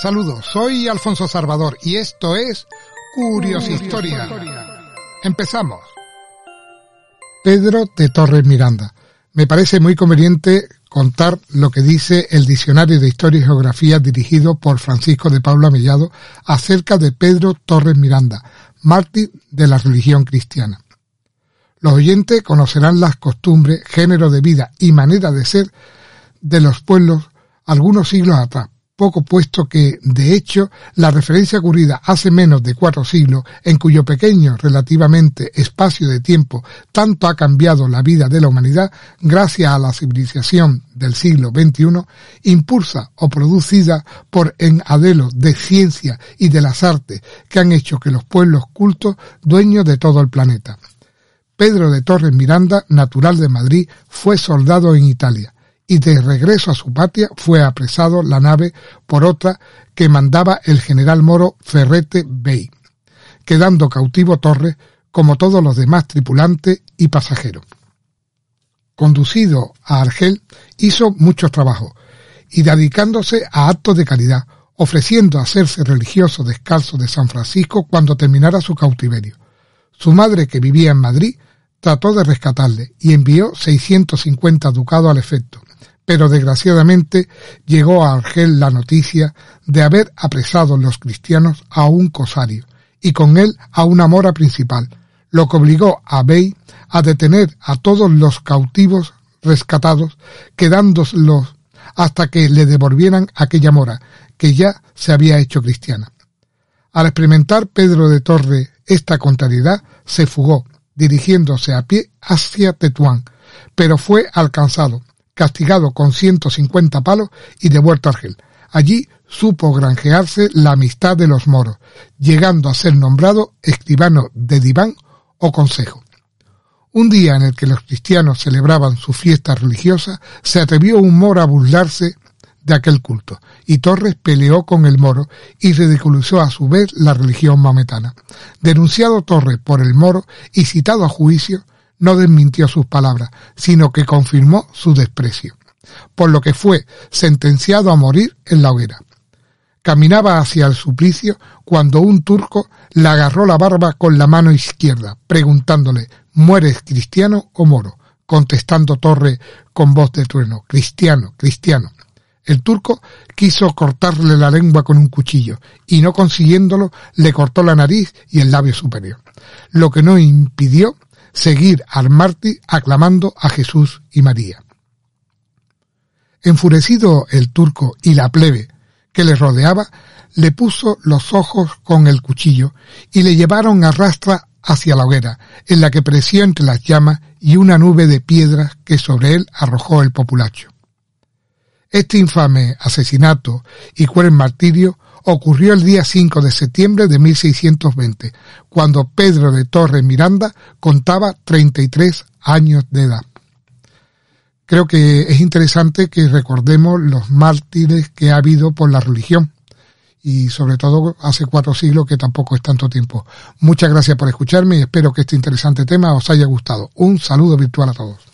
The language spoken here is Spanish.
Saludos, soy Alfonso Salvador y esto es Curios Historia. Empezamos. Pedro de Torres Miranda. Me parece muy conveniente contar lo que dice el Diccionario de Historia y Geografía dirigido por Francisco de Pablo Mellado acerca de Pedro Torres Miranda, mártir de la religión cristiana. Los oyentes conocerán las costumbres, género de vida y manera de ser de los pueblos algunos siglos atrás, poco puesto que, de hecho, la referencia ocurrida hace menos de cuatro siglos, en cuyo pequeño relativamente espacio de tiempo tanto ha cambiado la vida de la humanidad gracias a la civilización del siglo XXI, impulsa o producida por enadelos de ciencia y de las artes que han hecho que los pueblos cultos dueños de todo el planeta. Pedro de Torres Miranda, natural de Madrid, fue soldado en Italia y de regreso a su patria fue apresado la nave por otra que mandaba el general moro Ferrete Bey, quedando cautivo Torres como todos los demás tripulantes y pasajeros. Conducido a Argel, hizo muchos trabajos y dedicándose a actos de caridad, ofreciendo hacerse religioso descalzo de San Francisco cuando terminara su cautiverio. Su madre, que vivía en Madrid, trató de rescatarle y envió 650 ducados al efecto, pero desgraciadamente llegó a Argel la noticia de haber apresado los cristianos a un cosario y con él a una mora principal, lo que obligó a Bey a detener a todos los cautivos rescatados, quedándolos hasta que le devolvieran aquella mora, que ya se había hecho cristiana. Al experimentar Pedro de Torre esta contrariedad, se fugó, dirigiéndose a pie hacia Tetuán, pero fue alcanzado castigado con 150 palos y devuelto a Argel. Allí supo granjearse la amistad de los moros, llegando a ser nombrado escribano de diván o consejo. Un día en el que los cristianos celebraban su fiesta religiosa, se atrevió un moro a burlarse de aquel culto, y Torres peleó con el moro y ridiculizó a su vez la religión maometana. Denunciado Torres por el moro y citado a juicio, no desmintió sus palabras, sino que confirmó su desprecio, por lo que fue sentenciado a morir en la hoguera. Caminaba hacia el suplicio cuando un turco le agarró la barba con la mano izquierda, preguntándole ¿Mueres cristiano o moro? contestando Torre con voz de trueno Cristiano, cristiano. El turco quiso cortarle la lengua con un cuchillo y no consiguiéndolo le cortó la nariz y el labio superior, lo que no impidió seguir al mártir aclamando a Jesús y María. Enfurecido el turco y la plebe que le rodeaba, le puso los ojos con el cuchillo y le llevaron a rastra hacia la hoguera, en la que pereció entre las llamas y una nube de piedras que sobre él arrojó el populacho. Este infame asesinato y cruel martirio ocurrió el día 5 de septiembre de 1620, cuando Pedro de Torre Miranda contaba 33 años de edad. Creo que es interesante que recordemos los mártires que ha habido por la religión y sobre todo hace cuatro siglos que tampoco es tanto tiempo. Muchas gracias por escucharme y espero que este interesante tema os haya gustado. Un saludo virtual a todos.